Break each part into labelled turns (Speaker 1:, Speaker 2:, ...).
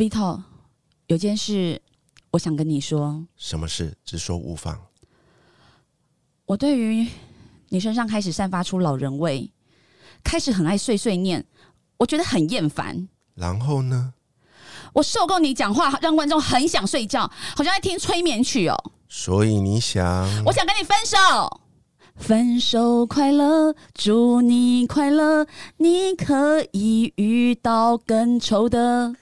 Speaker 1: Vito，有件事我想跟你说，
Speaker 2: 什么事？直说无妨。
Speaker 1: 我对于你身上开始散发出老人味，开始很爱碎碎念，我觉得很厌烦。
Speaker 2: 然后呢？
Speaker 1: 我受够你讲话，让观众很想睡觉，好像在听催眠曲哦。
Speaker 2: 所以你想？
Speaker 1: 我想跟你分手。分手快乐，祝你快乐，你可以遇到更丑的。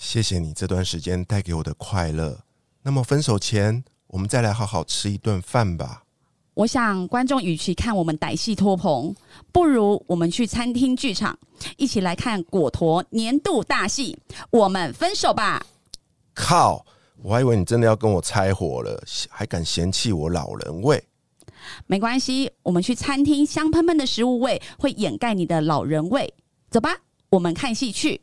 Speaker 2: 谢谢你这段时间带给我的快乐。那么分手前，我们再来好好吃一顿饭吧。
Speaker 1: 我想观众与其看我们歹戏拖棚，不如我们去餐厅剧场，一起来看果陀年度大戏。我们分手吧！
Speaker 2: 靠！我还以为你真的要跟我拆伙了，还敢嫌弃我老人味？
Speaker 1: 没关系，我们去餐厅，香喷喷的食物味会掩盖你的老人味。走吧，我们看戏去。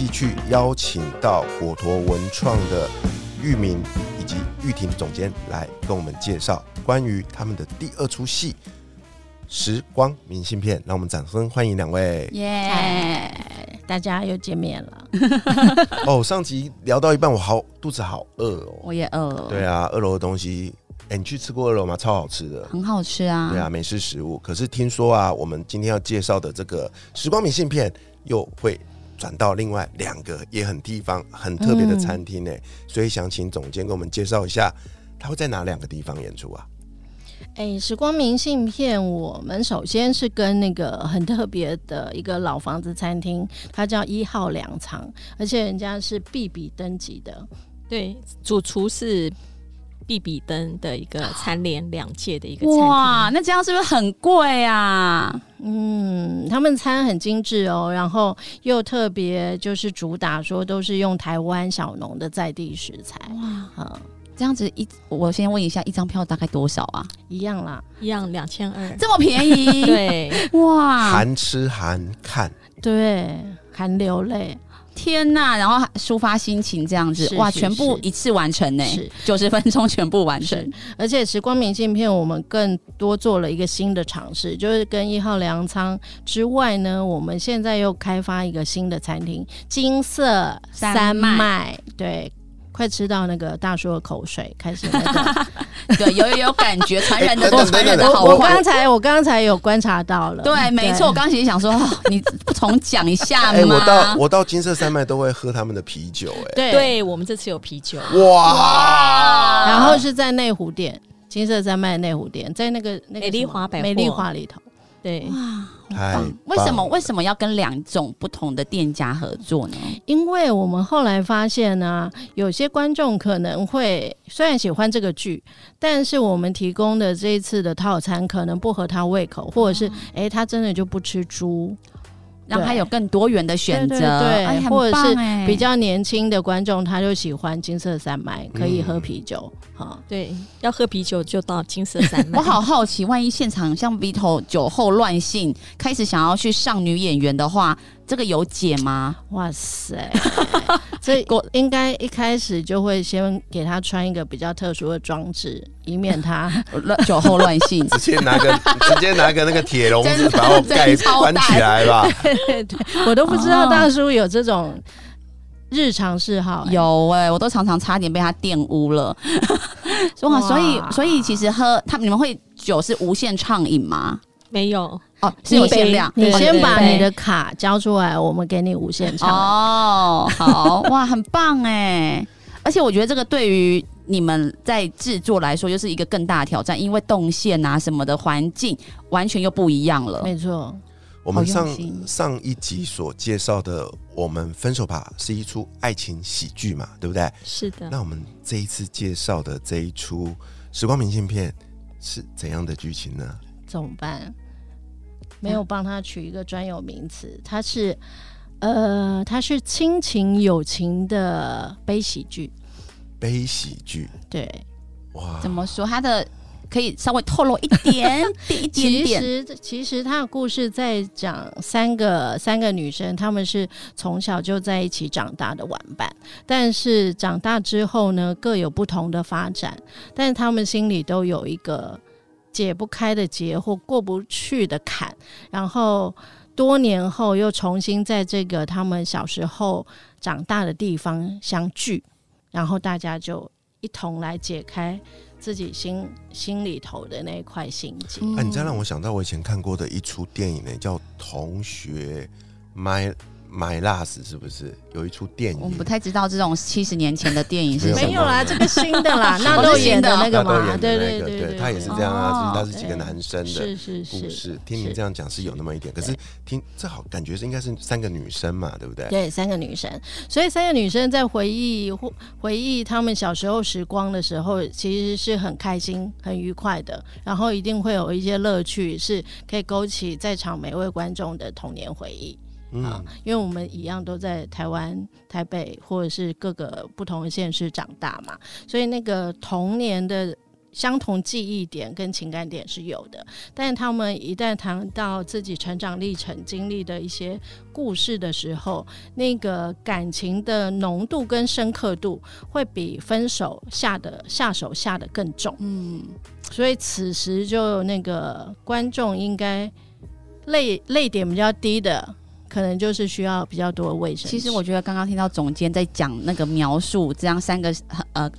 Speaker 2: 继续邀请到果陀文创的玉明以及玉婷总监来跟我们介绍关于他们的第二出戏《时光明信片》，让我们掌声欢迎两位。
Speaker 3: 耶！大家又见面了。
Speaker 2: 哦，上集聊到一半，我好肚子好饿哦。
Speaker 1: 我也饿。
Speaker 2: 对啊，二楼的东西，哎，你去吃过二楼吗？超好吃的，
Speaker 1: 很好吃啊。
Speaker 2: 对啊，美式食物。可是听说啊，我们今天要介绍的这个《时光明信片》又会。转到另外两个也很地方很特别的餐厅呢，所以想请总监给我们介绍一下，他会在哪两个地方演出啊？
Speaker 4: 哎，时光明信片，我们首先是跟那个很特别的一个老房子餐厅，它叫一号粮仓，而且人家是必比登级的，
Speaker 3: 对，主厨是。必比登的一个蝉联两届的一个哇，
Speaker 1: 那这样是不是很贵啊？
Speaker 4: 嗯，他们餐很精致哦，然后又特别就是主打说都是用台湾小农的在地食材
Speaker 1: 哇。嗯，这样子一，我先问一下，一张票大概多少啊？
Speaker 4: 一样啦，
Speaker 3: 一样两千二，
Speaker 1: 这么便宜？
Speaker 3: 对，
Speaker 1: 哇，
Speaker 2: 含吃含看，
Speaker 4: 对，含流泪。
Speaker 1: 天呐！然后抒发心情这样子，哇，全部一次完成呢，九十分钟全部完成。
Speaker 4: 而且时光明信片，我们更多做了一个新的尝试，就是跟一号粮仓之外呢，我们现在又开发一个新的餐厅——金色山脉。对。快吃到那个大叔的口水，开始那个，
Speaker 1: 对，有有感觉，传染的 多，传染的好
Speaker 4: 我刚才我刚才有观察到了，
Speaker 1: 对，没错，我刚其实想说，你不重讲一下吗？
Speaker 2: 我到我到金色山脉都会喝他们的啤酒，哎，
Speaker 3: 对，对我们这次有啤酒，
Speaker 4: 哇，然后是在内湖店，金色山脉内湖店，在那个那个
Speaker 3: 美丽华百
Speaker 4: 美丽华里头。对
Speaker 2: 哇，
Speaker 1: 为什么为什么要跟两种不同的店家合作呢？
Speaker 4: 因为我们后来发现呢，有些观众可能会虽然喜欢这个剧，但是我们提供的这一次的套餐可能不合他胃口，或者是哎，他真的就不吃猪。
Speaker 1: 让他有更多元的选择，
Speaker 4: 对，或者是比较年轻的观众，他就喜欢金色山脉，可以喝啤酒。哈，
Speaker 3: 对，要喝啤酒就到金色山脉。
Speaker 1: 我好好奇，万一现场像 Vito 酒后乱性，开始想要去上女演员的话。这个有解吗？
Speaker 4: 哇塞！所以我应该一开始就会先给他穿一个比较特殊的装置，以免他
Speaker 1: 酒后乱性。
Speaker 2: 直接拿个直接拿个那个铁笼子 把我盖关起来吧。
Speaker 4: 对，我都不知道大叔有这种日常嗜好。
Speaker 1: 有哎，我都常常差点被他玷污了。哇，所以所以其实喝他你们会酒是无限畅饮吗？
Speaker 3: 没有。
Speaker 1: 哦，是有限量。
Speaker 4: 你先把你的卡交出来，我们给你无限场。
Speaker 1: 哦，好哇，很棒哎！而且我觉得这个对于你们在制作来说，又是一个更大的挑战，因为动线啊什么的环境完全又不一样了。
Speaker 4: 没错，
Speaker 2: 我们上上一集所介绍的《我们分手吧》是一出爱情喜剧嘛，对不对？
Speaker 3: 是的。
Speaker 2: 那我们这一次介绍的这一出《时光明信片》是怎样的剧情呢？
Speaker 4: 怎么办？没有帮他取一个专有名词，他是，呃，他是亲情友情的悲喜剧。
Speaker 2: 悲喜剧，
Speaker 4: 对，
Speaker 2: 哇，
Speaker 1: 怎么说？他的可以稍微透露一点点 一点点其。
Speaker 4: 实其实他的故事在讲三个三个女生，她们是从小就在一起长大的玩伴，但是长大之后呢，各有不同的发展，但是她们心里都有一个解不开的结或过不去的坎，然后多年后又重新在这个他们小时候长大的地方相聚，然后大家就一同来解开自己心心里头的那一块心结。
Speaker 1: 嗯
Speaker 2: 啊，你这让我想到我以前看过的一出电影呢，叫《同学 My My Last》，是不是有一出电影？
Speaker 1: 我们不太知道这种七十年前的电影是什么。
Speaker 4: 没有啦，这个新的啦，
Speaker 1: 什么
Speaker 4: 纳豆
Speaker 1: 是新的
Speaker 4: 演的那个嘛，对，对对，
Speaker 2: 他也是这样啊，
Speaker 1: 哦
Speaker 2: 就是他是几个男生的
Speaker 4: 是是是
Speaker 2: 故事。听您这样讲是有那么一点，可是听这好感觉是应该是三个女生嘛，对不对？
Speaker 4: 对，三个女生，所以三个女生在回忆或回忆他们小时候时光的时候，其实是很开心、很愉快的，然后一定会有一些乐趣，是可以勾起在场每位观众的童年回忆。啊
Speaker 2: 嗯，，
Speaker 4: 因为我们一样都在台湾、台北或者是各个不同的县市长大嘛，所以那个童年的相同记忆点跟情感点是有的。但是他们一旦谈到自己成长历程经历的一些故事的时候，那个感情的浓度跟深刻度会比分手下的下手下的更重。
Speaker 1: 嗯，
Speaker 4: 所以此时就那个观众应该泪泪点比较低的，可能就是需要比较多的卫生。
Speaker 1: 其实我觉得刚刚听到总监在讲那个描述，这样三个呃。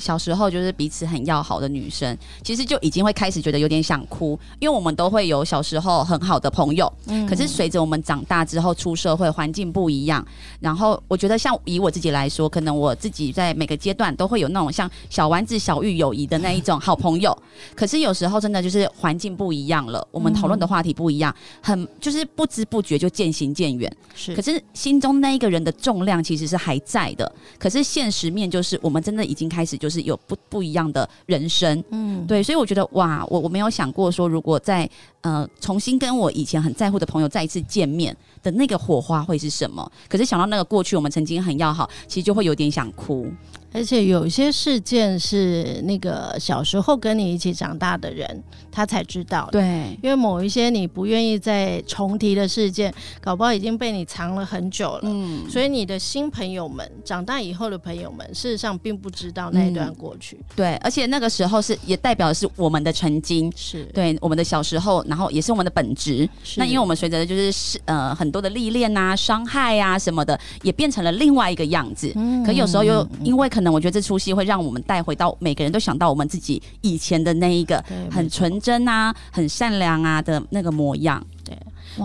Speaker 1: 小时候就是彼此很要好的女生，其实就已经会开始觉得有点想哭，因为我们都会有小时候很好的朋友，
Speaker 4: 嗯。
Speaker 1: 可是随着我们长大之后出社会，环境不一样，然后我觉得像以我自己来说，可能我自己在每个阶段都会有那种像小丸子、小玉友谊的那一种好朋友，可是有时候真的就是环境不一样了，我们讨论的话题不一样，很就是不知不觉就渐行渐远。
Speaker 4: 是。
Speaker 1: 可是心中那一个人的重量其实是还在的，可是现实面就是我们真的已经开始就是有不不一样的人生，
Speaker 4: 嗯，
Speaker 1: 对，所以我觉得哇，我我没有想过说如果在呃重新跟我以前很在乎的朋友再一次见面的那个火花会是什么，可是想到那个过去我们曾经很要好，其实就会有点想哭，
Speaker 4: 而且有一些事件是那个小时候跟你一起长大的人他才知道的。
Speaker 1: 对，
Speaker 4: 因为某一些你不愿意再重提的事件，搞不好已经被你藏了很久了。
Speaker 1: 嗯，
Speaker 4: 所以你的新朋友们，长大以后的朋友们，事实上并不知道那一段过去。
Speaker 1: 对，而且那个时候是也代表的是我们的曾经。
Speaker 4: 是，
Speaker 1: 对我们的小时候，然后也是我们的本质。
Speaker 4: 是
Speaker 1: 那因为我们随着就是是呃很多的历练啊、伤害啊什么的，也变成了另外一个样子。
Speaker 4: 嗯
Speaker 1: 可有时候又因为可能我觉得这出戏会让我们带回到每个人都想到我们自己以前的那一个很纯真啊、很善良啊的那个模样。
Speaker 4: 对，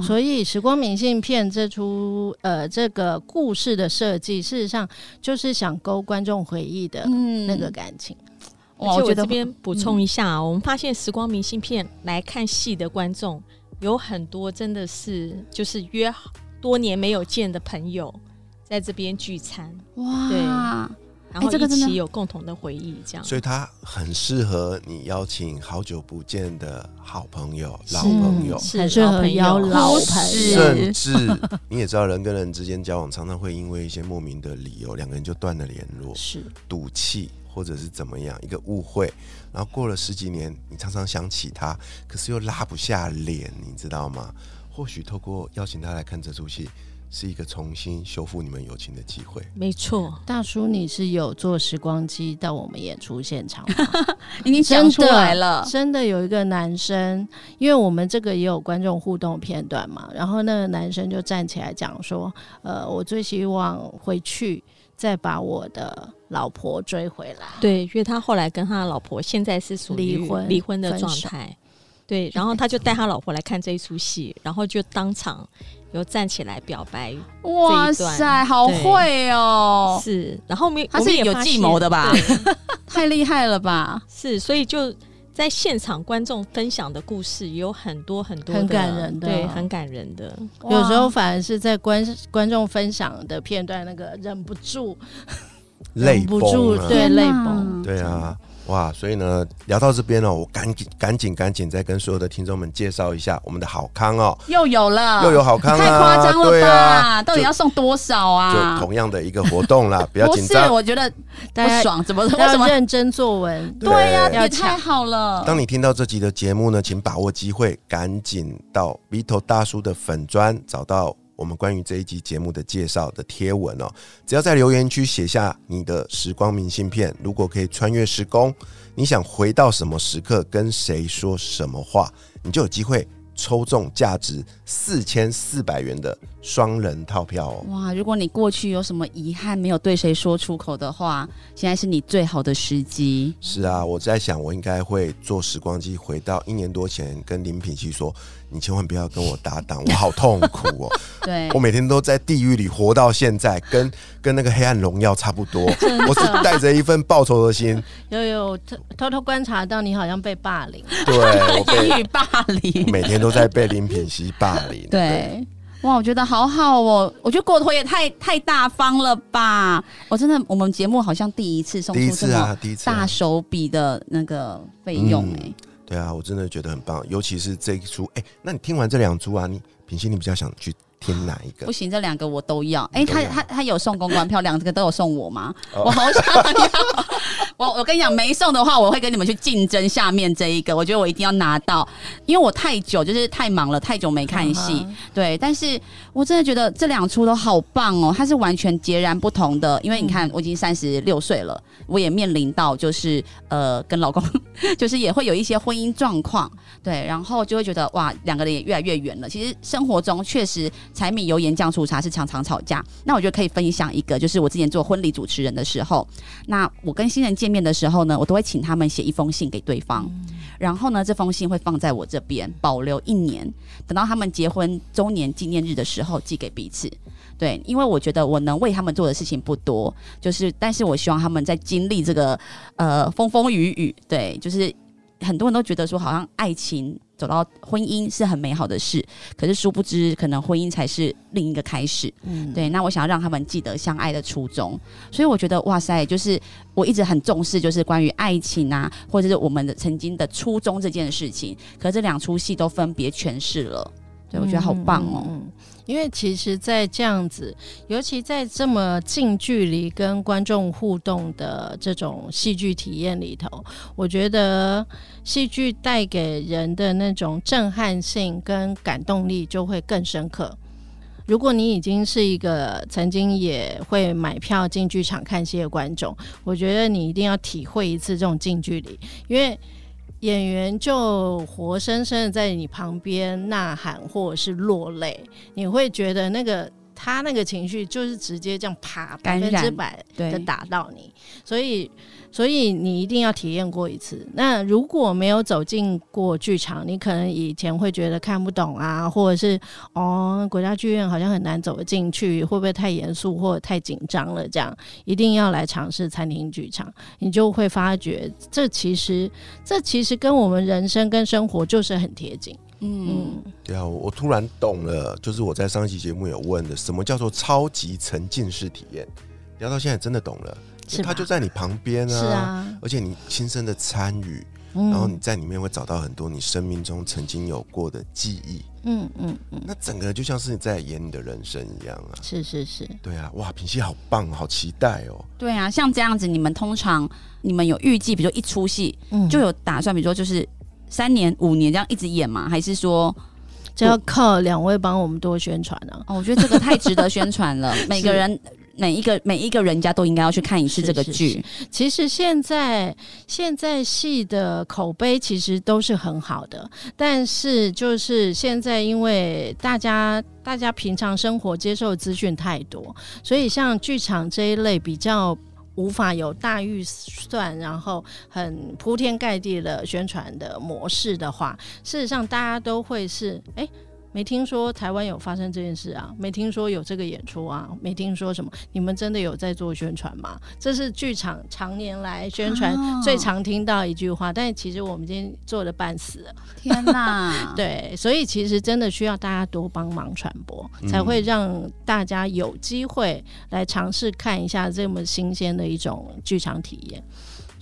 Speaker 4: 所以《时光明信片》这出呃这个故事的设计，事实上就是想勾观众回忆的
Speaker 1: 嗯。
Speaker 4: 那个感情。
Speaker 1: 哇，我觉得
Speaker 3: 这边补充一下啊，我们发现时光明信片来看戏的观众有很多，真的是就是约好多年没有见的朋友在这边聚餐，
Speaker 1: 哇，
Speaker 3: 对然后一
Speaker 1: 这个真的
Speaker 3: 起有共同的回忆，这样。
Speaker 2: 所以它很适合你邀请好久不见的好朋友、老朋友，
Speaker 3: 是
Speaker 4: 很适合邀老
Speaker 1: 老
Speaker 4: 朋友。
Speaker 2: 甚至你也知道，人跟人之间交往常常会因为一些莫名的理由，两个人就断了联络，
Speaker 4: 是
Speaker 2: 赌气或者是怎么样一个误会，然后过了十几年，你常常想起他，可是又拉不下脸，你知道吗？或许透过邀请他来看这出戏，是一个重新修复你们友情的机会。
Speaker 3: 没错，
Speaker 4: 大叔，你是有坐时光机到我们演出现场吗？
Speaker 1: 已经讲出来了。
Speaker 4: 真的有一个男生，因为我们这个也有观众互动片段嘛，然后那个男生就站起来讲说：“呃，我最希望回去再把我的老婆追回来。
Speaker 3: 对，因为他后来跟他老婆现在是属于
Speaker 4: 离婚
Speaker 3: 离婚的状态，对，然后他就带他老婆来看这一出戏，然后就当场有站起来表白，
Speaker 1: 哇塞，好会哦，
Speaker 3: 是，然后我们
Speaker 1: 他是有计谋的吧 太厉害了吧！
Speaker 3: 是，所以就在现场观众分享的故事有很多很多
Speaker 4: 很感人的
Speaker 3: 对，很感人的。
Speaker 4: 有时候反而是在观观众分享的片段，那个忍不住
Speaker 2: 泪
Speaker 4: 忍不住！对泪崩。
Speaker 2: 对啊，哇，所以呢，聊到这边哦，我赶紧赶紧赶紧再跟所有的听众们介绍一下我们的好康哦，
Speaker 1: 又有了，
Speaker 2: 又有好康啊
Speaker 1: 太夸张了吧？
Speaker 2: 啊
Speaker 1: 到底要送多少啊
Speaker 2: 就？同样的一个活动啦，不要
Speaker 1: 不是，
Speaker 2: 紧张。
Speaker 1: 我觉得
Speaker 4: 大家
Speaker 1: 不爽，怎么为什
Speaker 4: 要
Speaker 1: 么？
Speaker 4: 认真作文。
Speaker 2: 对
Speaker 1: 对呀、
Speaker 4: 要
Speaker 1: 也太好了。
Speaker 2: 当你听到这集的节目呢，请把握机会，赶紧到 Vito 大叔的粉砖找到我们关于这一集节目的介绍的贴文哦。只要在留言区写下你的时光明信片，如果可以穿越时空，你想回到什么时刻，跟谁说什么话，你就有机会抽中价值四千四百元的双人套票哦。
Speaker 1: 哇，如果你过去有什么遗憾没有对谁说出口的话，现在是你最好的时机。
Speaker 2: 是啊，我在想，我应该会坐时光机回到一年多前，跟林品熙说：“你千万不要跟我搭档，我好痛苦哦。”
Speaker 1: 对
Speaker 2: 我，每天都在地狱里活到现在，跟跟那个黑暗荣耀差不多。我是带着一份报仇的心，
Speaker 4: 有有偷偷偷观察到你好像被霸凌，
Speaker 2: 对我被
Speaker 1: 霸凌。
Speaker 2: 每天都在被林品熙霸凌。
Speaker 1: 对，哇，我觉得好好哦，我觉得过头也太太大方了吧！我真的，我们节目好像第一次送出这么大手笔的那个费用
Speaker 2: 嗯
Speaker 1: 哎、
Speaker 2: 对啊，我真的觉得很棒，尤其是这一出。哎、那你听完这两出啊，你品心你比较想去听哪一个
Speaker 1: 不？行，这两个我都要。哎、他他他有送公关票，两个都有送我吗？
Speaker 2: 哦
Speaker 1: 我好想要。我我跟你讲，没送的话，我会跟你们去竞争下面这一个。我觉得我一定要拿到，因为我太久就是太忙了，太久没看戏。
Speaker 4: 嗯
Speaker 1: 对，但是我真的觉得这两出都好棒哦，它是完全截然不同的。因为你看，我已经三十六岁了，我也面临到就是呃跟老公 就是也会有一些婚姻状况，对，然后就会觉得哇，两个人也越来越远了。其实生活中确实柴米油盐酱醋茶是常常吵架。那我觉得可以分享一个，就是我之前做婚礼主持人的时候，那我跟新人见面的时候呢，我都会请他们写一封信给对方，然后呢，这封信会放在我这边保留一年，等到他们结婚周年纪念日的时候寄给彼此。对，因为我觉得我能为他们做的事情不多，就是，但是我希望他们在经历这个呃风风雨雨，对，就是很多人都觉得说，好像爱情走到婚姻是很美好的事，可是殊不知，可能婚姻才是另一个开始。
Speaker 4: 嗯，
Speaker 1: 对，那我想要让他们记得相爱的初衷，所以我觉得哇塞，就是我一直很重视，就是关于爱情啊，或者是我们的曾经的初衷这件事情。可这两出戏都分别诠释了，对我觉得好棒哦。
Speaker 4: 嗯嗯嗯因为其实，在这样子，尤其在这么近距离跟观众互动的这种戏剧体验里头，我觉得戏剧带给人的那种震撼性跟感动力就会更深刻。如果你已经是一个曾经也会买票进剧场看戏的观众，我觉得你一定要体会一次这种近距离，因为演员就活生生的在你旁边呐喊或者是落泪，你会觉得那个他那个情绪就是直接这样啪百分之百的打到你，所以所以你一定要体验过一次。那如果没有走进过剧场，你可能以前会觉得看不懂啊，或者是哦国家剧院好像很难走得进去，会不会太严肃或者太紧张了？这样一定要来尝试餐厅剧场，你就会发觉这其实这其实跟我们人生跟生活就是很贴近。
Speaker 1: 嗯，
Speaker 4: 嗯，
Speaker 2: 对啊，我我突然懂了，就是我在上一期节目有问的，什么叫做超级沉浸式体验？聊到现在真的懂了，
Speaker 4: 是吧？
Speaker 2: 它就在你旁边啊，
Speaker 4: 是啊，
Speaker 2: 而且你亲身的参与，
Speaker 4: 嗯。
Speaker 2: 然后你在里面会找到很多你生命中曾经有过的记忆，
Speaker 4: 嗯嗯嗯，
Speaker 2: 那整个就像是你在演你的人生一样啊。
Speaker 4: 是是是，
Speaker 2: 对啊，哇，品熙好棒，好期待哦。
Speaker 1: 对啊，像这样子，你们通常你们有预计，比如说一出戏
Speaker 4: 嗯。
Speaker 1: 就有打算，比如说就是三年、五年这样一直演吗？还是说，
Speaker 4: 这要靠两位帮我们多宣传啊。
Speaker 1: 哦，我觉得这个太值得宣传了，每个人。每一个每一个人家都应该要去看一次这个
Speaker 4: 是
Speaker 1: 剧，
Speaker 4: 其实现在现在戏的口碑其实都是很好的，但是就是现在因为大家大家平常生活接受的资讯太多，所以像剧场这一类比较。无法有大预算，然后很铺天盖地的宣传的模式的话，事实上大家都会是哎。没听说台湾有发生这件事啊，没听说有这个演出啊，没听说什么。你们真的有在做宣传吗？这是剧场常年来宣传
Speaker 1: 哦
Speaker 4: 最常听到一句话，但其实我们今天做的半死了。
Speaker 1: 天哪！
Speaker 4: 对，所以其实真的需要大家多帮忙传播，
Speaker 2: 嗯
Speaker 4: 才会让大家有机会来尝试看一下这么新鲜的一种剧场体验。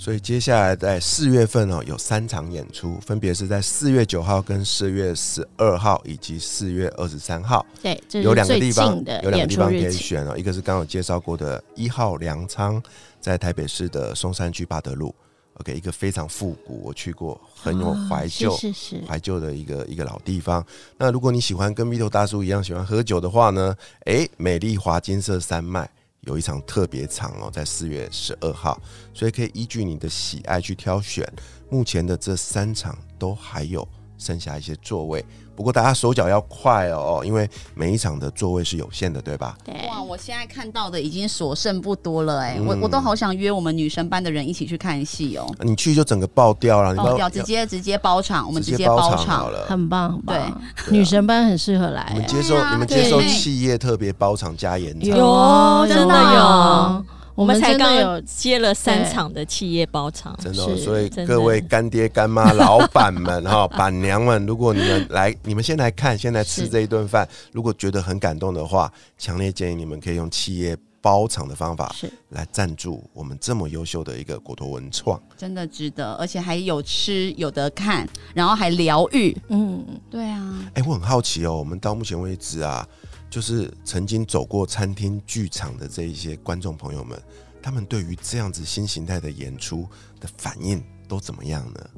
Speaker 2: 所以接下来在四月份哦，有三场演出，分别是在四月九号、跟四月十二号以及四月二十三号，
Speaker 4: 对，这
Speaker 2: 有两个地方有两个地方可以。选哦，一个是刚刚有介绍过的一号粮仓，在台北市的松山区八德路，OK，一个非常复古，我去过，很有
Speaker 4: 啊
Speaker 2: 怀旧。
Speaker 4: 是是是，
Speaker 2: 怀旧的一个一个老地方。那如果你喜欢跟蜜头大叔一样喜欢喝酒的话呢，诶，美丽华金色山脉有一场特别场哦，在四月十二号，所以可以依据你的喜爱去挑选。目前的这三场都还有剩下一些座位，不过大家手脚要快哦，因为每一场的座位是有限的，对吧？
Speaker 4: 对，
Speaker 1: 哇，我现在看到的已经所剩不多了哎、
Speaker 2: 嗯。
Speaker 1: 我我都好想约我们女生班的人一起去看戏哦，
Speaker 2: 你去就整个爆掉了，
Speaker 1: 爆掉，直接直接包场，我们
Speaker 2: 直
Speaker 1: 直接
Speaker 2: 包
Speaker 1: 场，
Speaker 2: 了。
Speaker 4: 很棒很棒。
Speaker 2: 对。啊。
Speaker 4: 女神班很适合来。
Speaker 2: 你们
Speaker 4: 欸，
Speaker 2: 接受
Speaker 1: 啊
Speaker 2: 你们接受企业特别包场加延长，
Speaker 3: 有
Speaker 4: 哦
Speaker 3: 真的
Speaker 4: 有，我
Speaker 3: 我们才刚有接了三
Speaker 4: 对
Speaker 3: 场的企业包场，
Speaker 2: 真的哦、所以各位干爹干妈、老板们 哈、板娘们，如果你们来，你们先来看，先来吃
Speaker 4: 是
Speaker 2: 这一顿饭，如果觉得很感动的话，强烈建议你们可以用企业包场的方法
Speaker 4: 是。
Speaker 2: 来赞助我们这么优秀的一个果陀文创。
Speaker 1: 真的值得，而且还有吃有得看，然后还疗愈，
Speaker 4: 嗯，
Speaker 1: 对啊，
Speaker 2: 哎、我很好奇哦，我们到目前为止啊，就是曾经走过餐厅、剧场的这一些观众朋友们，他们对于这样子新形态的演出的反应都怎么样呢？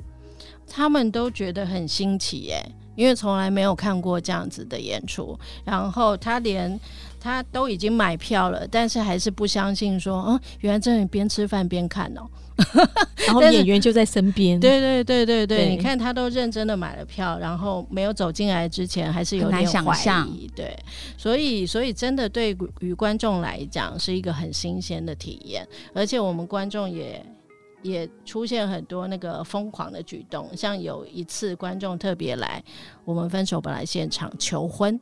Speaker 4: 他们都觉得很新奇耶，因为从来没有看过这样子的演出。然后他连他都已经买票了，但是还是不相信说，嗯，原来这里边吃饭边看哦。
Speaker 3: 然后演员就在身边，
Speaker 4: 对对对对对，
Speaker 3: 对
Speaker 4: 你看他都认真的买了票，然后没有走进来之前还是有点怀
Speaker 1: 想象
Speaker 4: 疑，对，所以所以真的对于观众来讲是一个很新鲜的体验，而且我们观众也。也出现很多那个疯狂的举动，像有一次观众特别来我们分手本来现场求婚，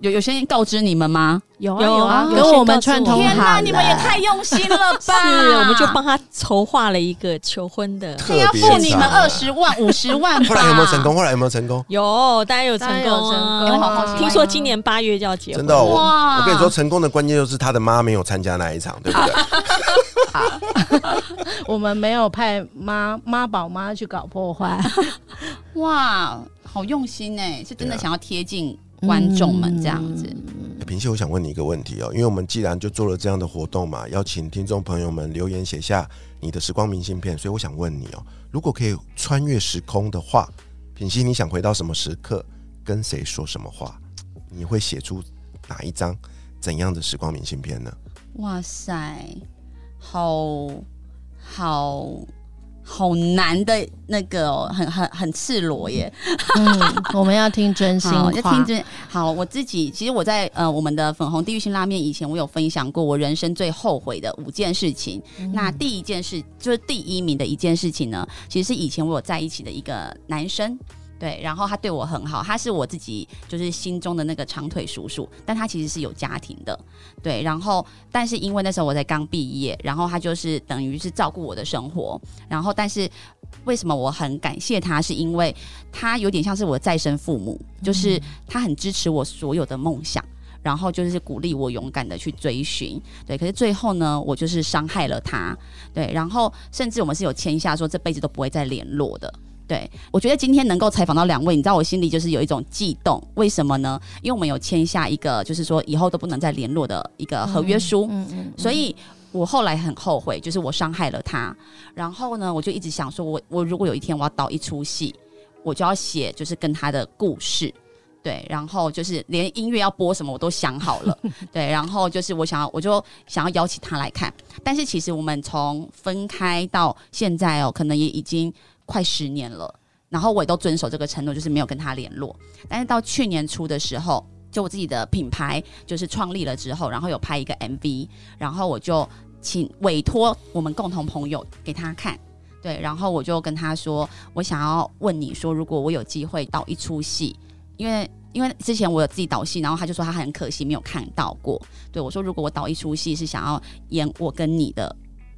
Speaker 1: 有有先告知你们吗？
Speaker 4: 有啊
Speaker 3: 有
Speaker 4: 有啊，
Speaker 3: 有
Speaker 4: 跟我们串通好
Speaker 1: 天哪，你们也太用心了吧！
Speaker 3: 是，我们就帮他筹划了一个求婚的，
Speaker 2: 特
Speaker 1: 这要付你们二十万、五十万吧？
Speaker 2: 后来有没有成功？后来有没有成功？
Speaker 3: 有，大家有成
Speaker 4: 当然有成
Speaker 3: 功听说今年八月就要结婚，
Speaker 2: 真的
Speaker 1: 哇
Speaker 2: 我跟你说，成功的关键就是他的妈没有参加那一场，对不对？
Speaker 4: 我们没有派妈妈宝妈去搞破坏，
Speaker 1: 哇，好用心哎，是真的想要贴近观众们这样子。
Speaker 2: 欸平西，我想问你一个问题哦，因为我们既然就做了这样的活动嘛，邀请听众朋友们留言写下你的时光明信片，所以我想问你哦，如果可以穿越时空的话，品西，你想回到什么时刻，跟谁说什么话？你会写出哪一张怎样的时光明信片呢？
Speaker 1: 哇塞，好好好难的那个、哦，很很很赤裸耶。
Speaker 4: 嗯，我们要听真心
Speaker 1: 要 听真好。我自己其实我在呃我们的粉红地狱性拉面以前，我有分享过我人生最后悔的五件事情。那第一件事就是第一名的一件事情呢，其实是以前我有在一起的一个男生。对，然后他对我很好，他是我自己就是心中的那个长腿叔叔，但他其实是有家庭的，对，然后但是因为那时候我才刚毕业，然后他就是等于是照顾我的生活，然后但是为什么我很感谢他，是因为他有点像是我的再生父母，就是他很支持我所有的梦想。然后就是鼓励我勇敢的去追寻，对。可是最后呢，我就是伤害了他，对。然后甚至我们是有签下说这辈子都不会再联络的，对。我觉得今天能够采访到两位，你知道我心里就是有一种悸动，为什么呢？因为我们有签下一个就是说以后都不能再联络的一个合约书，
Speaker 4: 嗯嗯，
Speaker 1: 所以我后来很后悔，就是我伤害了他。然后呢，我就一直想说我，我如果有一天我要导一出戏，我就要写就是跟他的故事。对，然后就是连音乐要播什么我都想好了，对，然后就是我想要，我就想要邀请他来看，但是其实我们从分开到现在哦，可能也已经快十年了，然后我也都遵守这个承诺，就是没有跟他联络，但是到去年初的时候，就我自己的品牌就是创立了之后，然后有拍一个 MV，然后我就请委托我们共同朋友给他看。对，然后我就跟他说，我想要问你说，如果我有机会导一出戏，因为因为之前我有自己导戏，然后他就说他很可惜没有看到过。对我说，如果我导一出戏是想要演我跟你的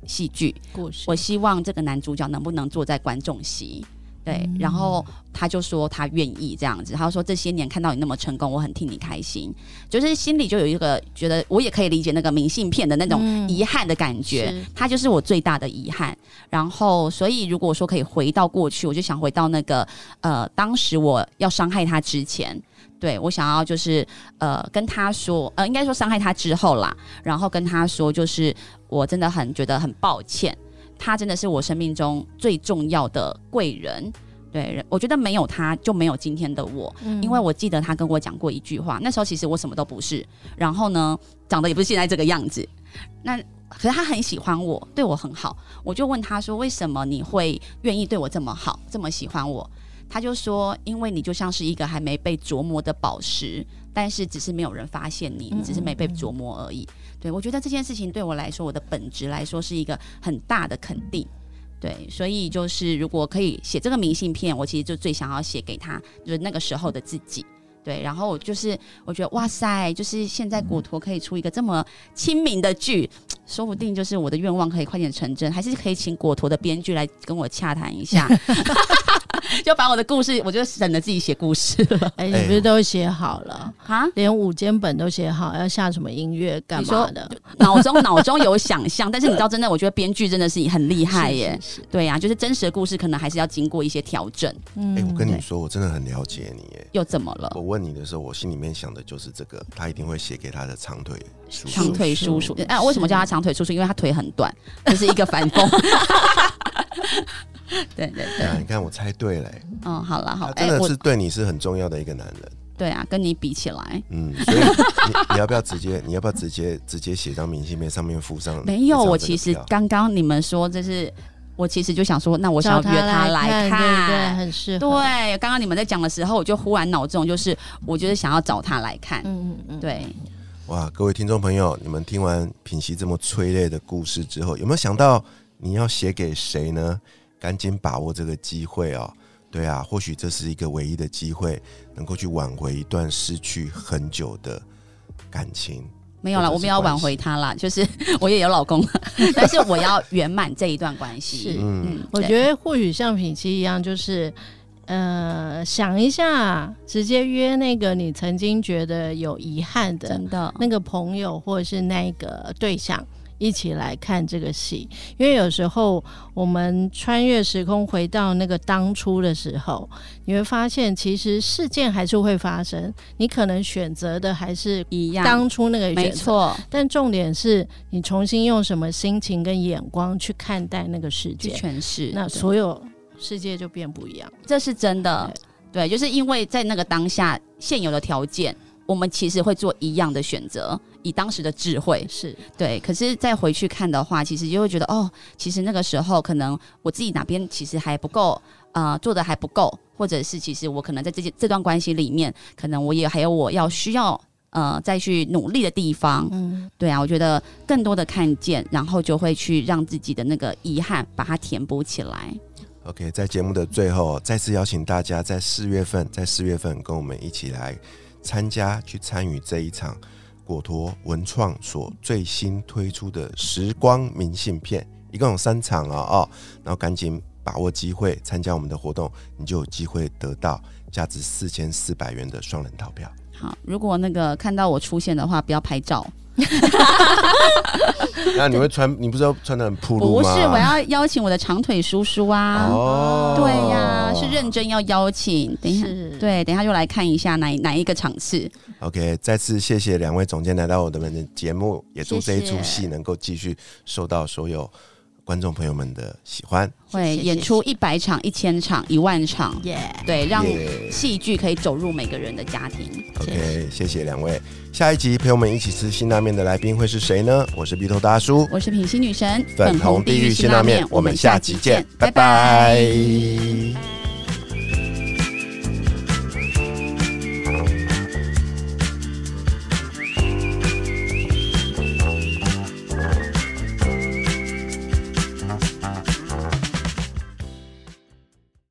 Speaker 1: 戏剧，
Speaker 4: 故事，
Speaker 1: 我希望这个男主角能不能坐在观众席？对，然后他就说他愿意这样子，他说这些年看到你那么成功，我很替你开心，就是心里就有一个觉得我也可以理解那个明信片的那种
Speaker 4: 嗯
Speaker 1: 遗憾的感觉，
Speaker 4: 是
Speaker 1: 他就是我最大的遗憾。然后，所以如果说可以回到过去，我就想回到那个呃，当时我要伤害他之前。对我想要就是呃跟他说，呃应该说伤害他之后啦，然后跟他说，就是我真的很觉得很抱歉，他真的是我生命中最重要的贵人。对，我觉得没有他就没有今天的我，因为我记得他跟我讲过一句话，那时候其实我什么都不是，然后呢，长得也不是现在这个样子。那可是他很喜欢我，对我很好，我就问他说，为什么你会愿意对我这么好，这么喜欢我？他就说，因为你就像是一个还没被琢磨的宝石，但是只是没有人发现你，你只是没被琢磨而已。对我觉得这件事情对我来说，我的本质来说是一个很大的肯定。对，所以就是如果可以写这个明信片，我其实就最想要写给他，就是那个时候的自己。对，然后我就是我觉得哇塞，就是现在果陀可以出一个这么亲民的剧，说不定就是我的愿望可以快点成真，还是可以请果陀的编剧来跟我洽谈一下，就把我的故事，我就省得自己写故事了
Speaker 4: 哎，你不是都写好了？
Speaker 1: 啊。
Speaker 4: 连五间本都写好，要下什么音乐干嘛的？
Speaker 1: 脑中脑中有想象，但是你知道，真的，我觉得编剧真的是很厉害耶。
Speaker 4: 是是是
Speaker 1: 对呀、就是真实的故事可能还是要经过一些调整。
Speaker 4: 嗯
Speaker 2: 哎、我跟你说，我真的很了解你耶。
Speaker 1: 又怎么了
Speaker 2: 我？问你的时候，我心里面想的就是这个，他一定会写给他的长腿叔叔长。
Speaker 1: 腿叔叔
Speaker 4: 哎，
Speaker 1: 啊，为什么叫他长腿叔叔？因为他腿很短，这是一个反讽。对对对，
Speaker 2: 啊，你看我猜对了耶，
Speaker 1: 嗯，好了好了，
Speaker 2: 真的是对你是很重要的一个男人。
Speaker 1: 对啊，跟你比起来，
Speaker 2: 嗯，所以你你要不要直接，你要不要直接直接写张明信片，上面附上
Speaker 1: 没有。我其实刚刚你们说这是，我其实就想说，那我想要约他
Speaker 4: 来
Speaker 1: 来
Speaker 4: 对。很适合。
Speaker 1: 对，刚刚你们在讲的时候，我就忽然脑中就是，我就是想要找他来看。
Speaker 4: 嗯嗯嗯，
Speaker 1: 对，
Speaker 2: 哇，各位听众朋友，你们听完品熙这么催泪的故事之后，有没有想到你要写给谁呢？赶紧把握这个机会哦！对啊，或许这是一个唯一的机会，能够去挽回一段失去很久的感情。
Speaker 1: 没有啦，
Speaker 2: 或者是
Speaker 1: 我们要挽回他啦，就是我也有老公了，但是我要圆满这一段关系。
Speaker 4: 是
Speaker 2: 嗯，
Speaker 4: 我觉得或许像品期一样，就是呃，想一下，直接约那个你曾经觉得有遗憾的
Speaker 1: 真的
Speaker 4: 那个朋友或者是那个对象。一起来看这个戏，因为有时候我们穿越时空回到那个当初的时候，你会发现其实事件还是会发生，你可能选择的还是
Speaker 1: 一样，
Speaker 4: 当初那个
Speaker 1: 没
Speaker 4: 选择，
Speaker 1: 错，
Speaker 4: 但重点是你重新用什么心情跟眼光去看待那个事
Speaker 1: 去
Speaker 4: 件，
Speaker 1: 诠释。
Speaker 4: 那所有世界就变不一样。
Speaker 1: 这是真的，对，就是因为在那个当下现有的条件，我们其实会做一样的选择，以当时的智慧，
Speaker 4: 是
Speaker 1: 对。可是再回去看的话，其实就会觉得，哦，其实那个时候可能我自己哪边其实还不够，呃，做的还不够，或者是其实我可能在这件这段关系里面，可能我也还有我要需要。呃，再去努力的地方，
Speaker 4: 嗯，
Speaker 1: 对啊，我觉得更多的看见，然后就会去让自己的那个遗憾把它填补起来。
Speaker 2: OK，在节目的最后，再次邀请大家在四月份，在四月份跟我们一起来参加、去参与这一场果陀文创所最新推出的时光明信片，一共有三场了、哦，然后赶紧把握机会参加我们的活动，你就有机会得到价值四千四百元的双人套票。
Speaker 1: 好，如果那个看到我出现的话，不要拍照。
Speaker 2: 那你会穿？你不是要穿的很暴露吗？
Speaker 1: 不是，我要邀请我的长腿叔叔啊。
Speaker 2: 哦，
Speaker 1: 对呀、是认真要邀请。等一下，
Speaker 4: 是，
Speaker 1: 对，等一下就来看一下哪哪一个场次。
Speaker 2: OK，再次谢谢两位总监来到我们的节目，也祝这一出戏能够继续受到所有观众朋友们的喜欢。
Speaker 1: 会演出一百场、一千场、一万场，
Speaker 4: 耶，
Speaker 1: 对，让
Speaker 2: 耶
Speaker 1: 戏剧可以走入每个人的家庭。
Speaker 2: OK，谢谢两位。下一集陪我们一起吃辛拉面的来宾会是谁呢？我是鼻头大叔，
Speaker 1: 我是品心女神，
Speaker 2: 粉红地狱辛拉面，我们下集见，拜
Speaker 1: 拜
Speaker 2: 拜